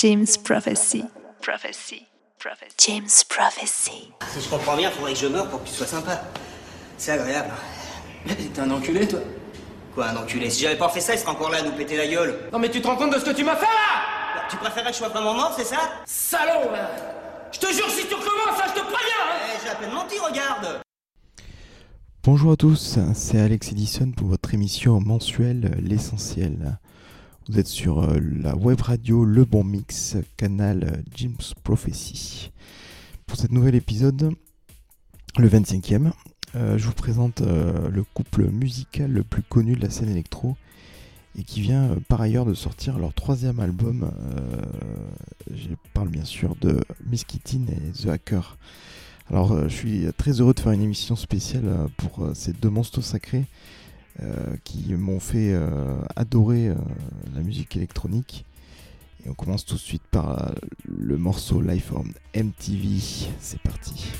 James Prophecy. Prophecy. Prophecy. James Prophecy. Si je comprends bien, faudrait que je meure pour que tu sois sympa. C'est agréable. T'es un enculé, toi Quoi, un enculé? Si j'avais pas fait ça, il serait encore là à nous péter la gueule. Non mais tu te rends compte de ce que tu m'as fait là? Tu préférais que je sois vraiment mort, c'est ça? Salaud, là Je te jure, si tu recommences, ça, je te préviens hein Eh, j'ai à peine menti, regarde Bonjour à tous, c'est Alex Edison pour votre émission mensuelle L'Essentiel. Vous êtes sur euh, la web radio Le Bon Mix, canal euh, Jim's Prophecy. Pour cet nouvel épisode, le 25e, euh, je vous présente le couple musical le plus connu de la scène électro et qui vient par ailleurs de sortir leur troisième album. je parle bien sûr de Miss Kittin et The Hacker. Alors, je suis très heureux de faire une émission spéciale pour ces deux monstres sacrés qui m'ont fait euh, adorer euh, la musique électronique. Et on commence tout de suite par le morceau Life on MTV. C'est parti.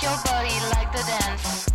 The sound of the world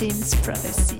James Prophecy.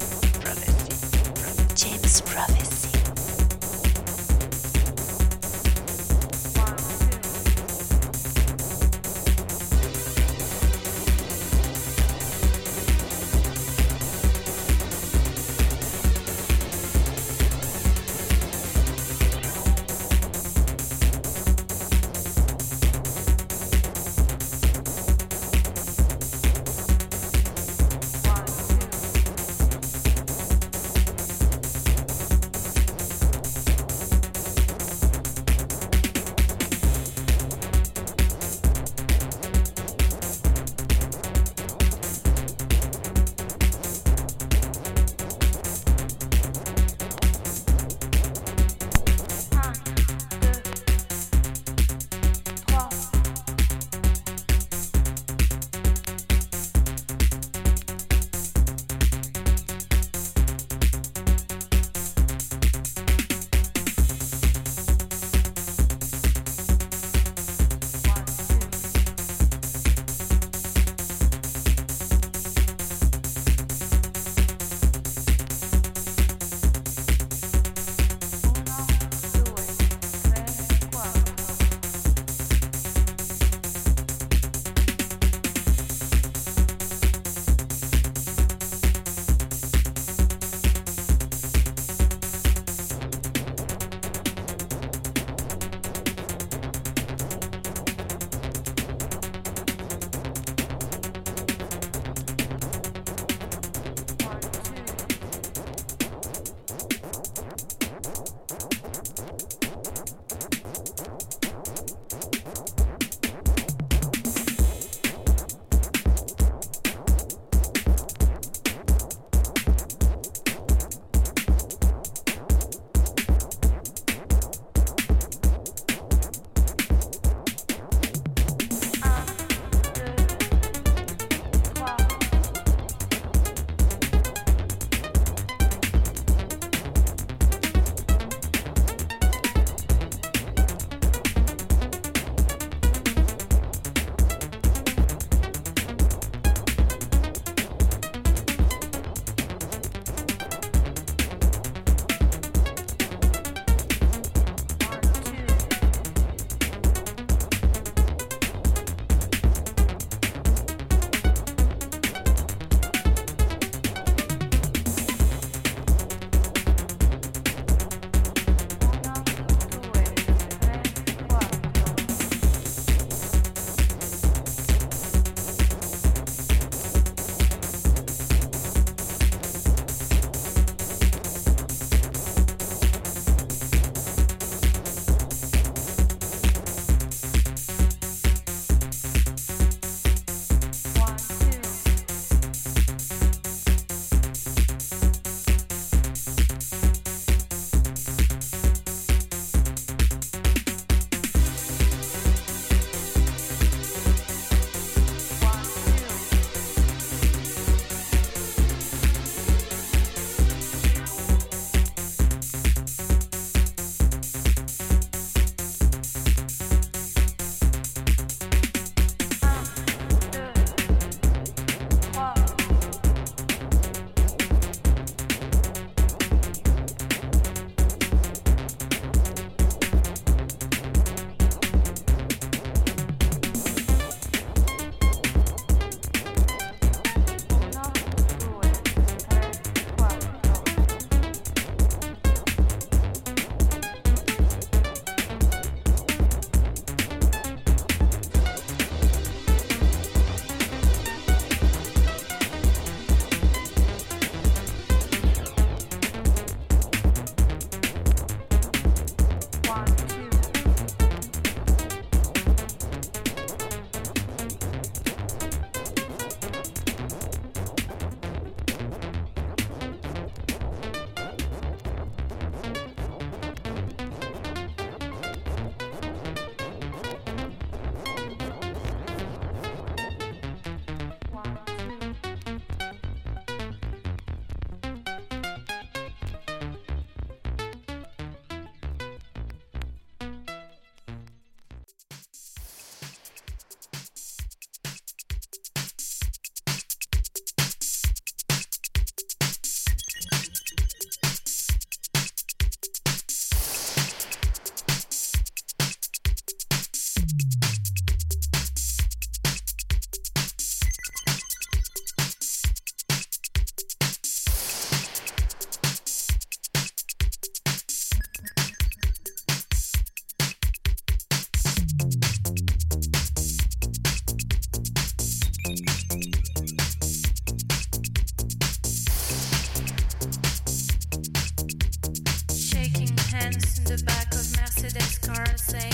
or say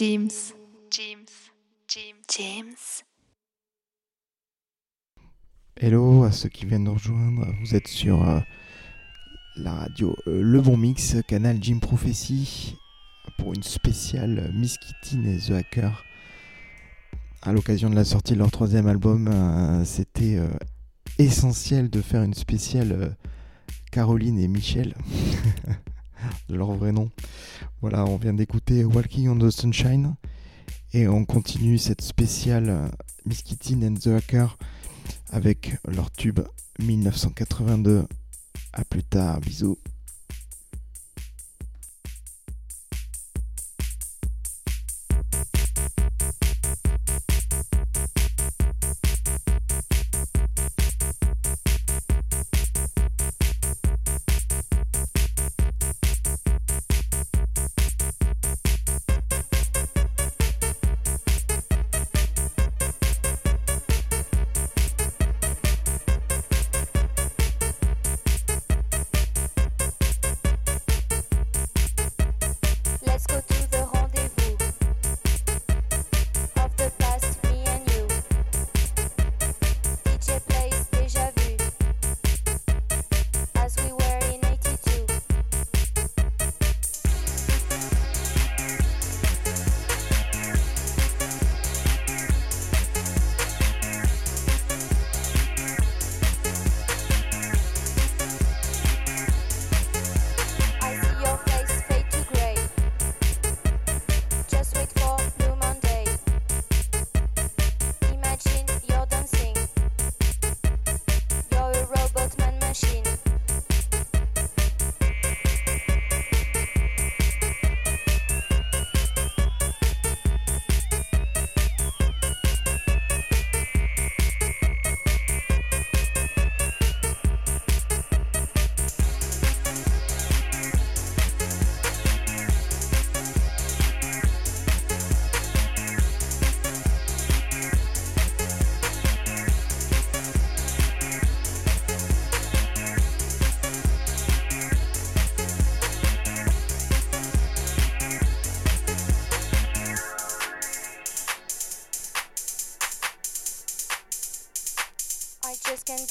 James, James, James, James. Hello à ceux qui viennent nous rejoindre, vous êtes sur euh, la radio euh, Le Bon Mix, canal Jim Prophecy, pour une spéciale Miss Kitty et The Hacker. À l'occasion de la sortie de leur troisième album, euh, c'était euh, essentiel de faire une spéciale euh, Caroline et Michel, de leur vrai nom. Voilà, on vient d'écouter Walking on the Sunshine et on continue cette spéciale euh, Miss and the Hacker avec leur tube 1982. À plus tard, bisous.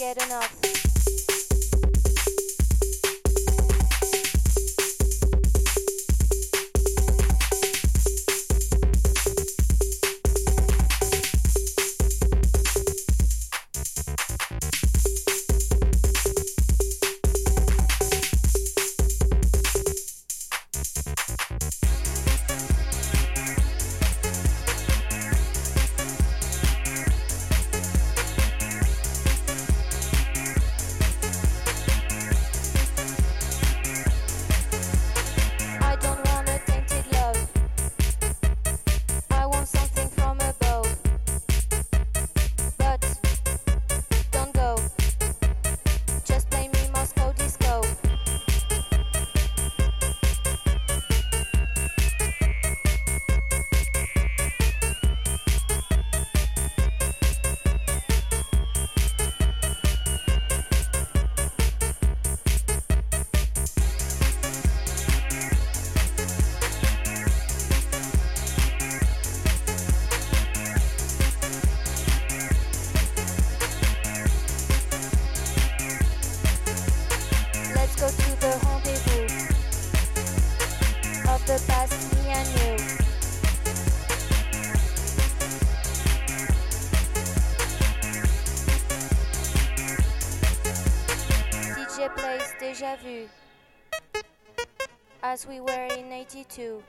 Get enough. to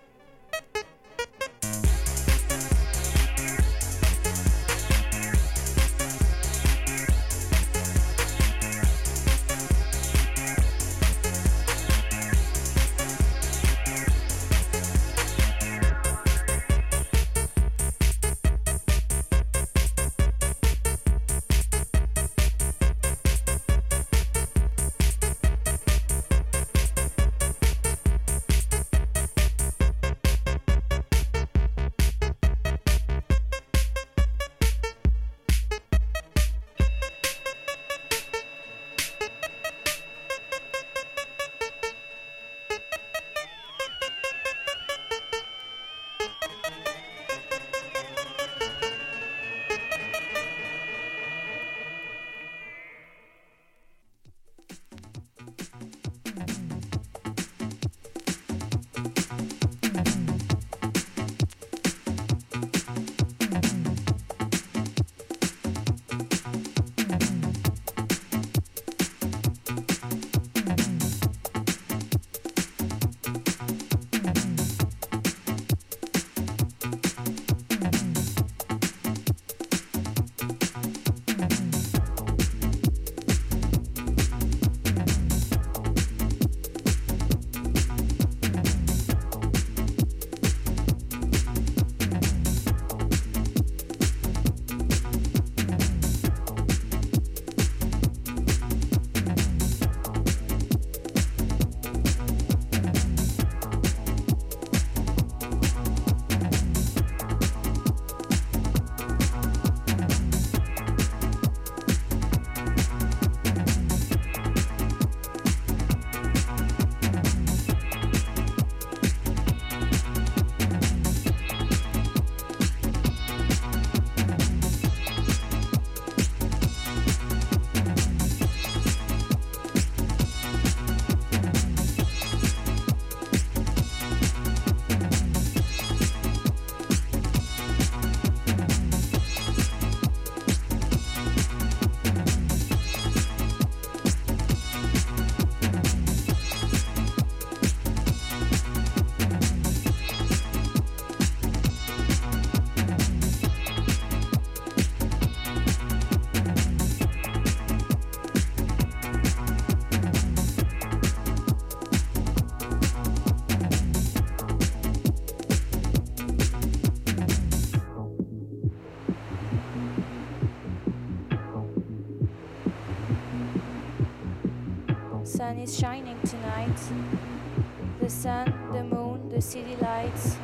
city lights.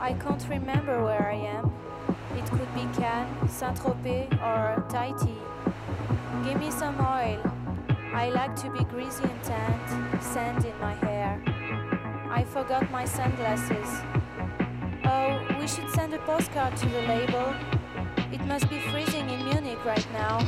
I can't remember where I am. It could be Cannes, Saint-Tropez, or Tahiti. Give me some oil. I like to be greasy and tanned, sand in my hair. I forgot my sunglasses. Oh, we should send a postcard to the label. It must be freezing in Munich right now.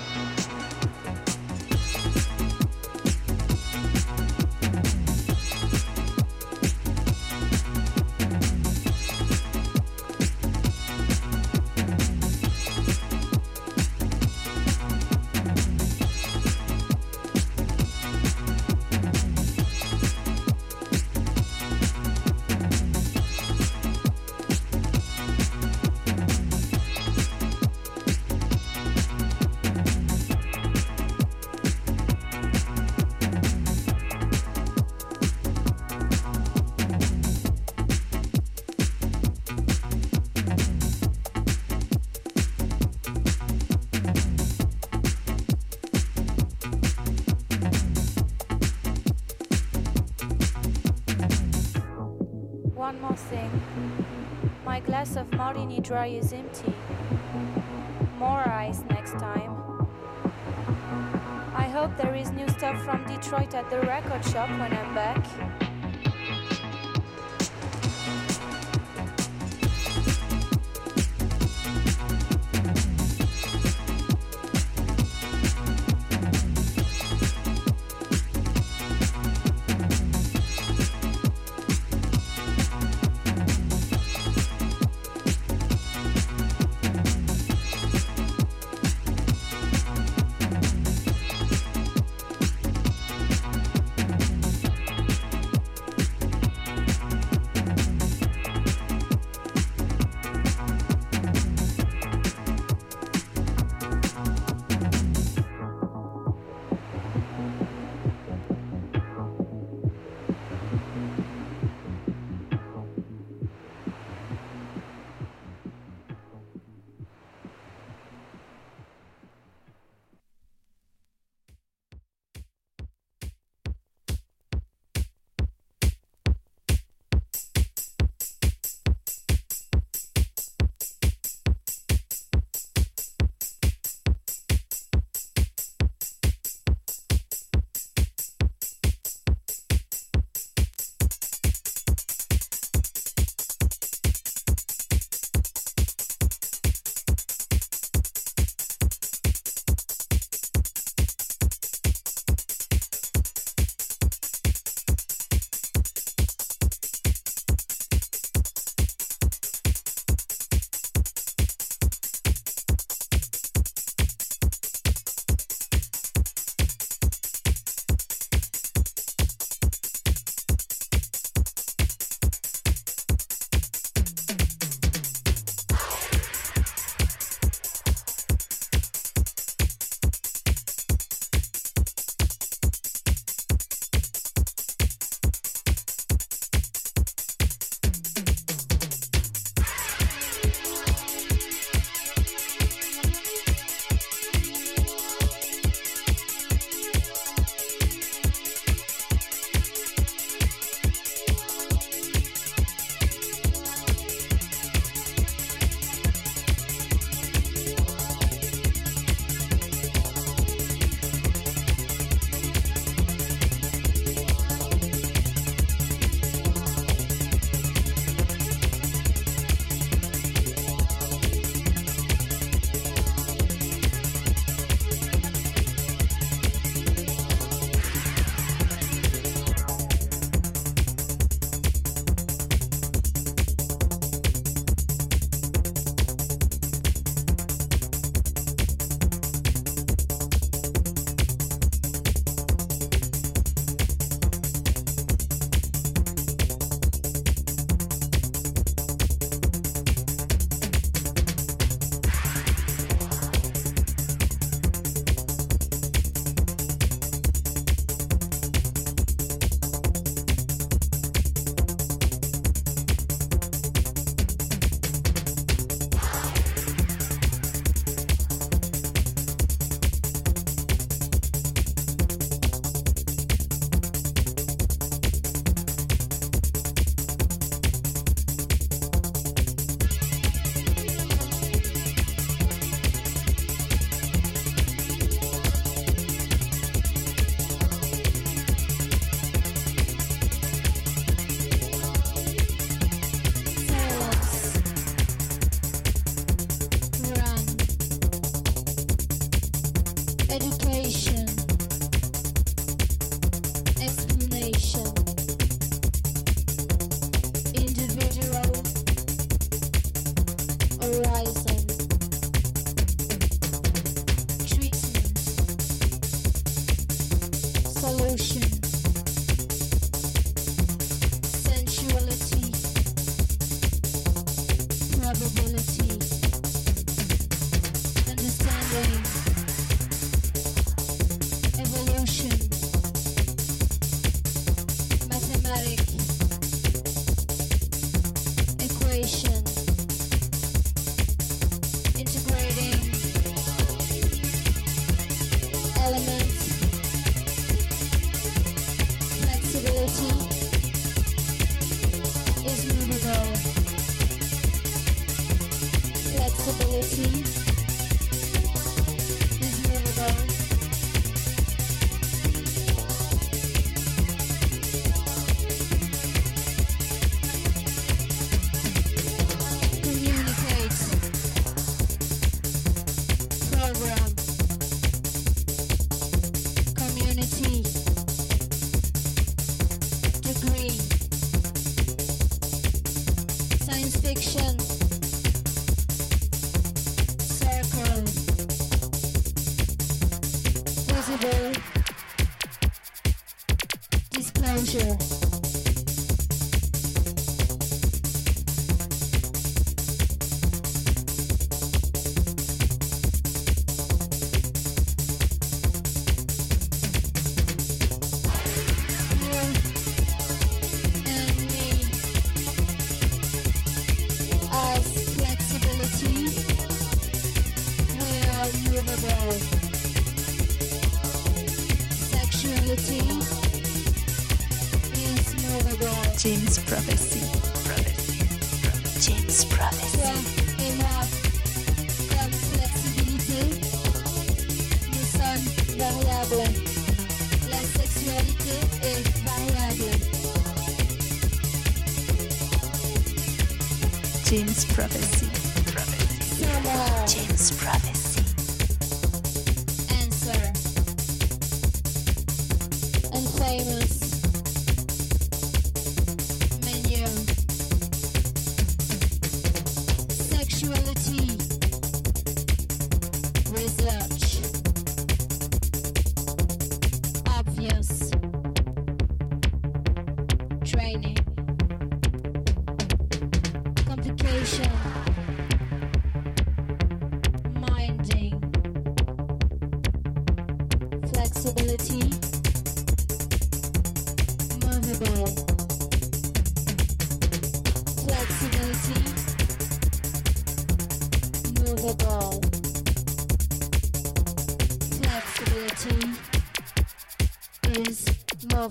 Next time. I hope there is new stuff from Detroit at the record shop when I'm back.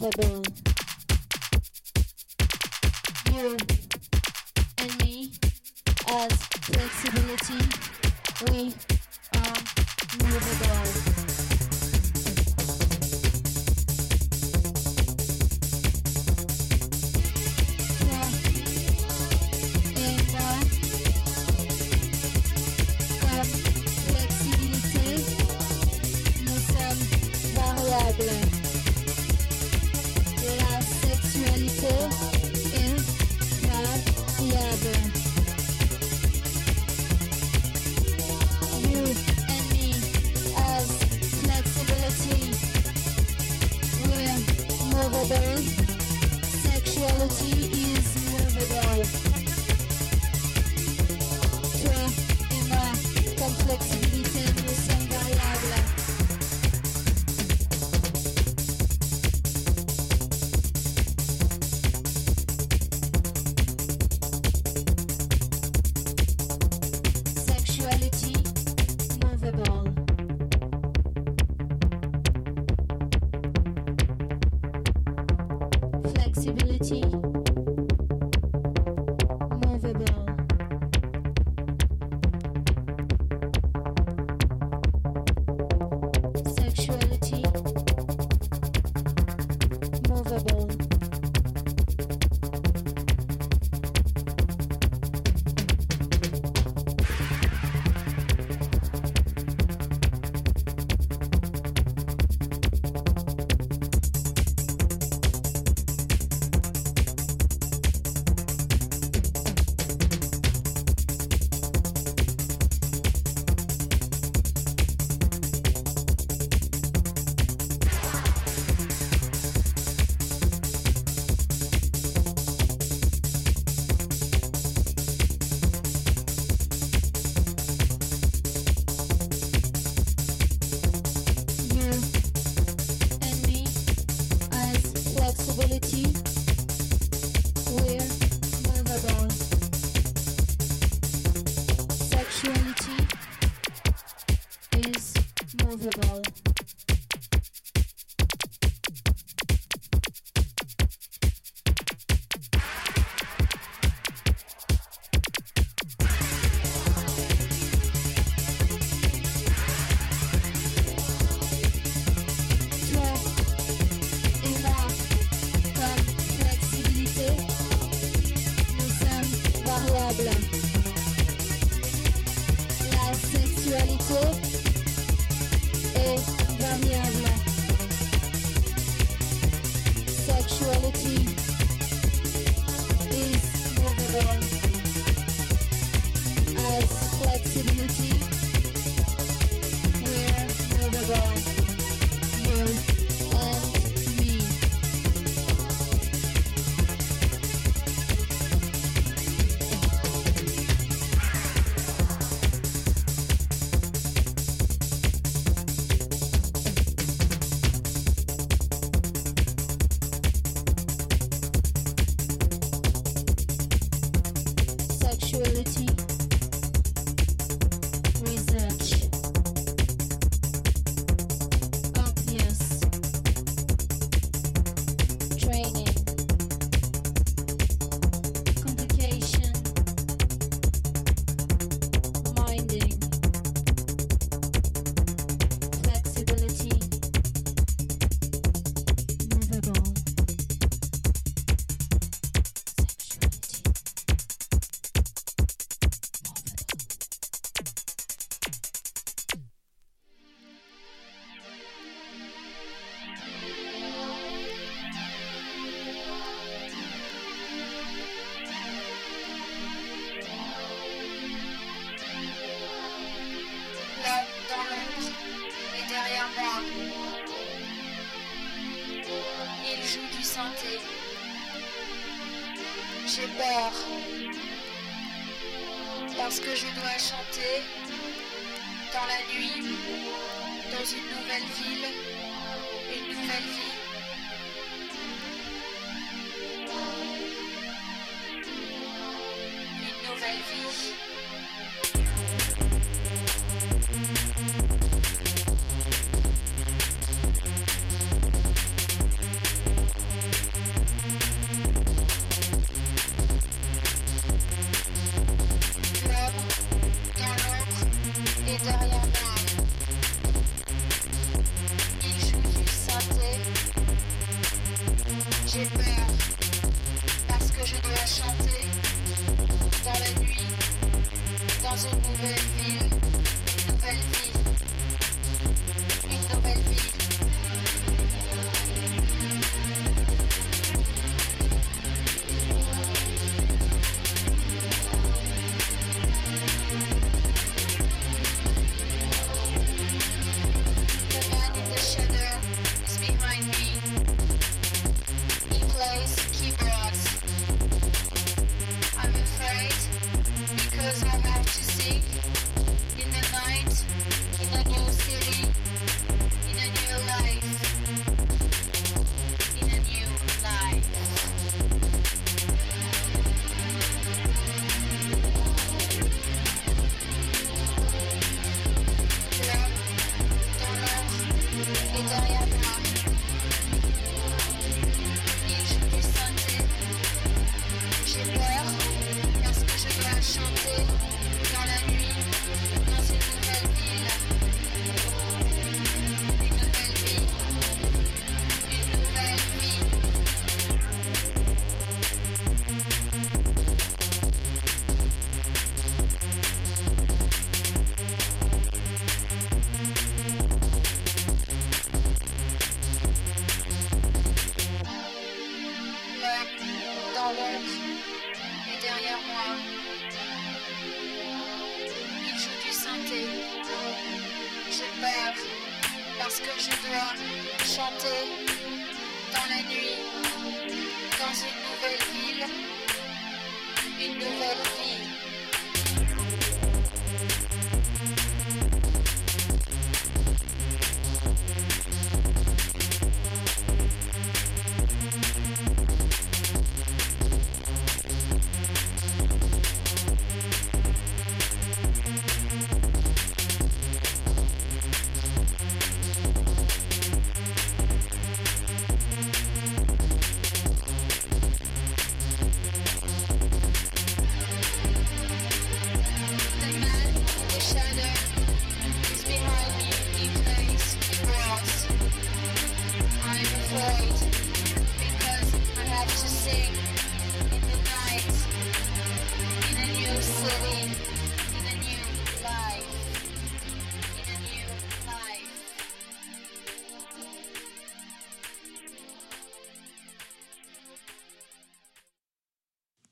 You and me as flexibility, we are movable.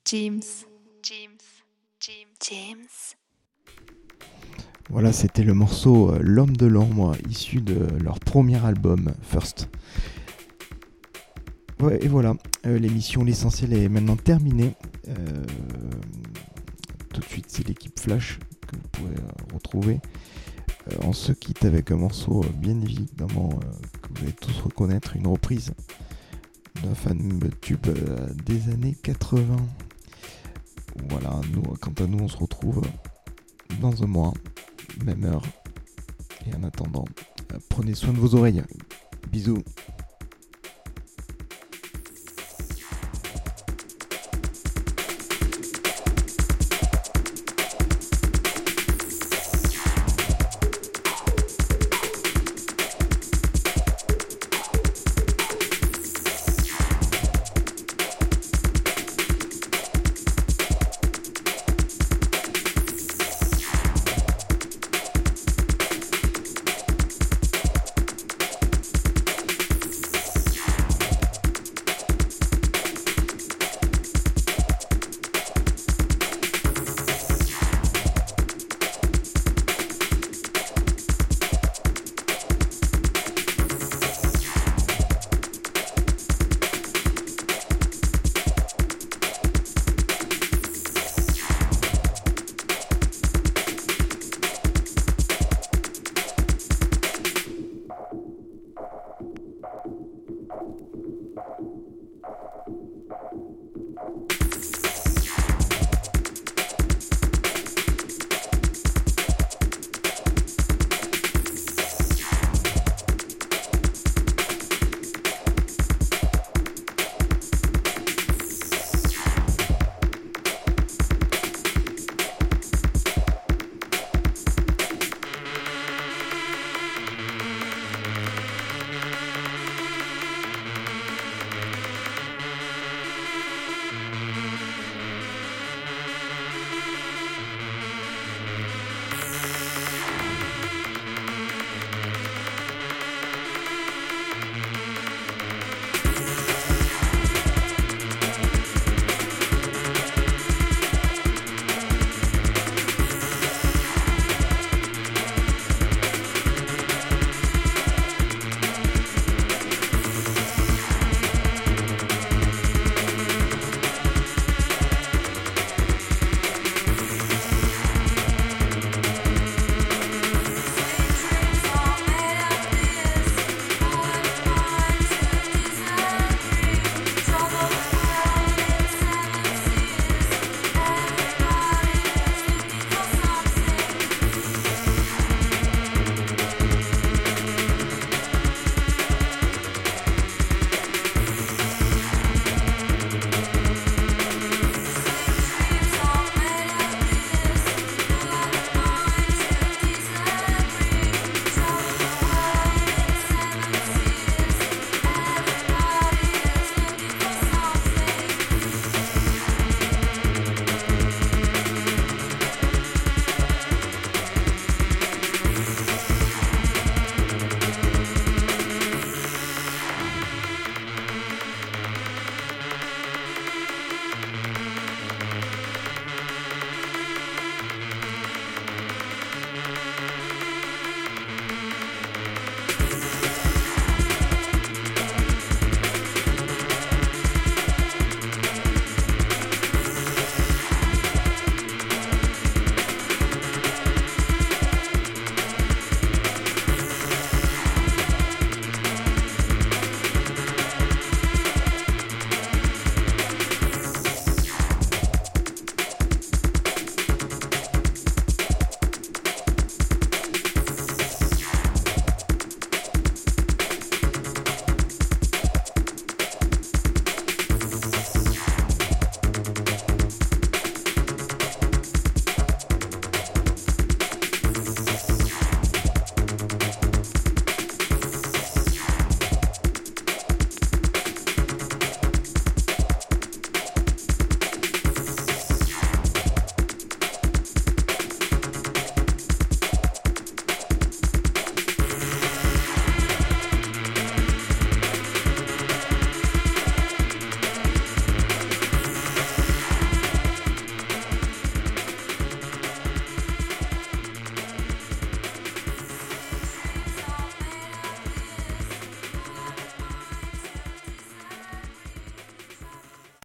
James. James. James. James. Voilà, c'était le morceau euh, L'homme de l'ombre, issu de leur premier album, First. Et voilà, euh, l'émission L'essentiel est maintenant terminée. Euh, tout de suite, c'est l'équipe Flash que vous pouvez euh, retrouver. on se quitte avec un morceau bien évidemment que vous allez tous reconnaître, une reprise d'un fan des années 80. Voilà, quant à nous, on se retrouve dans un mois, même heure. Et en attendant, euh, prenez soin de vos oreilles. Bisous.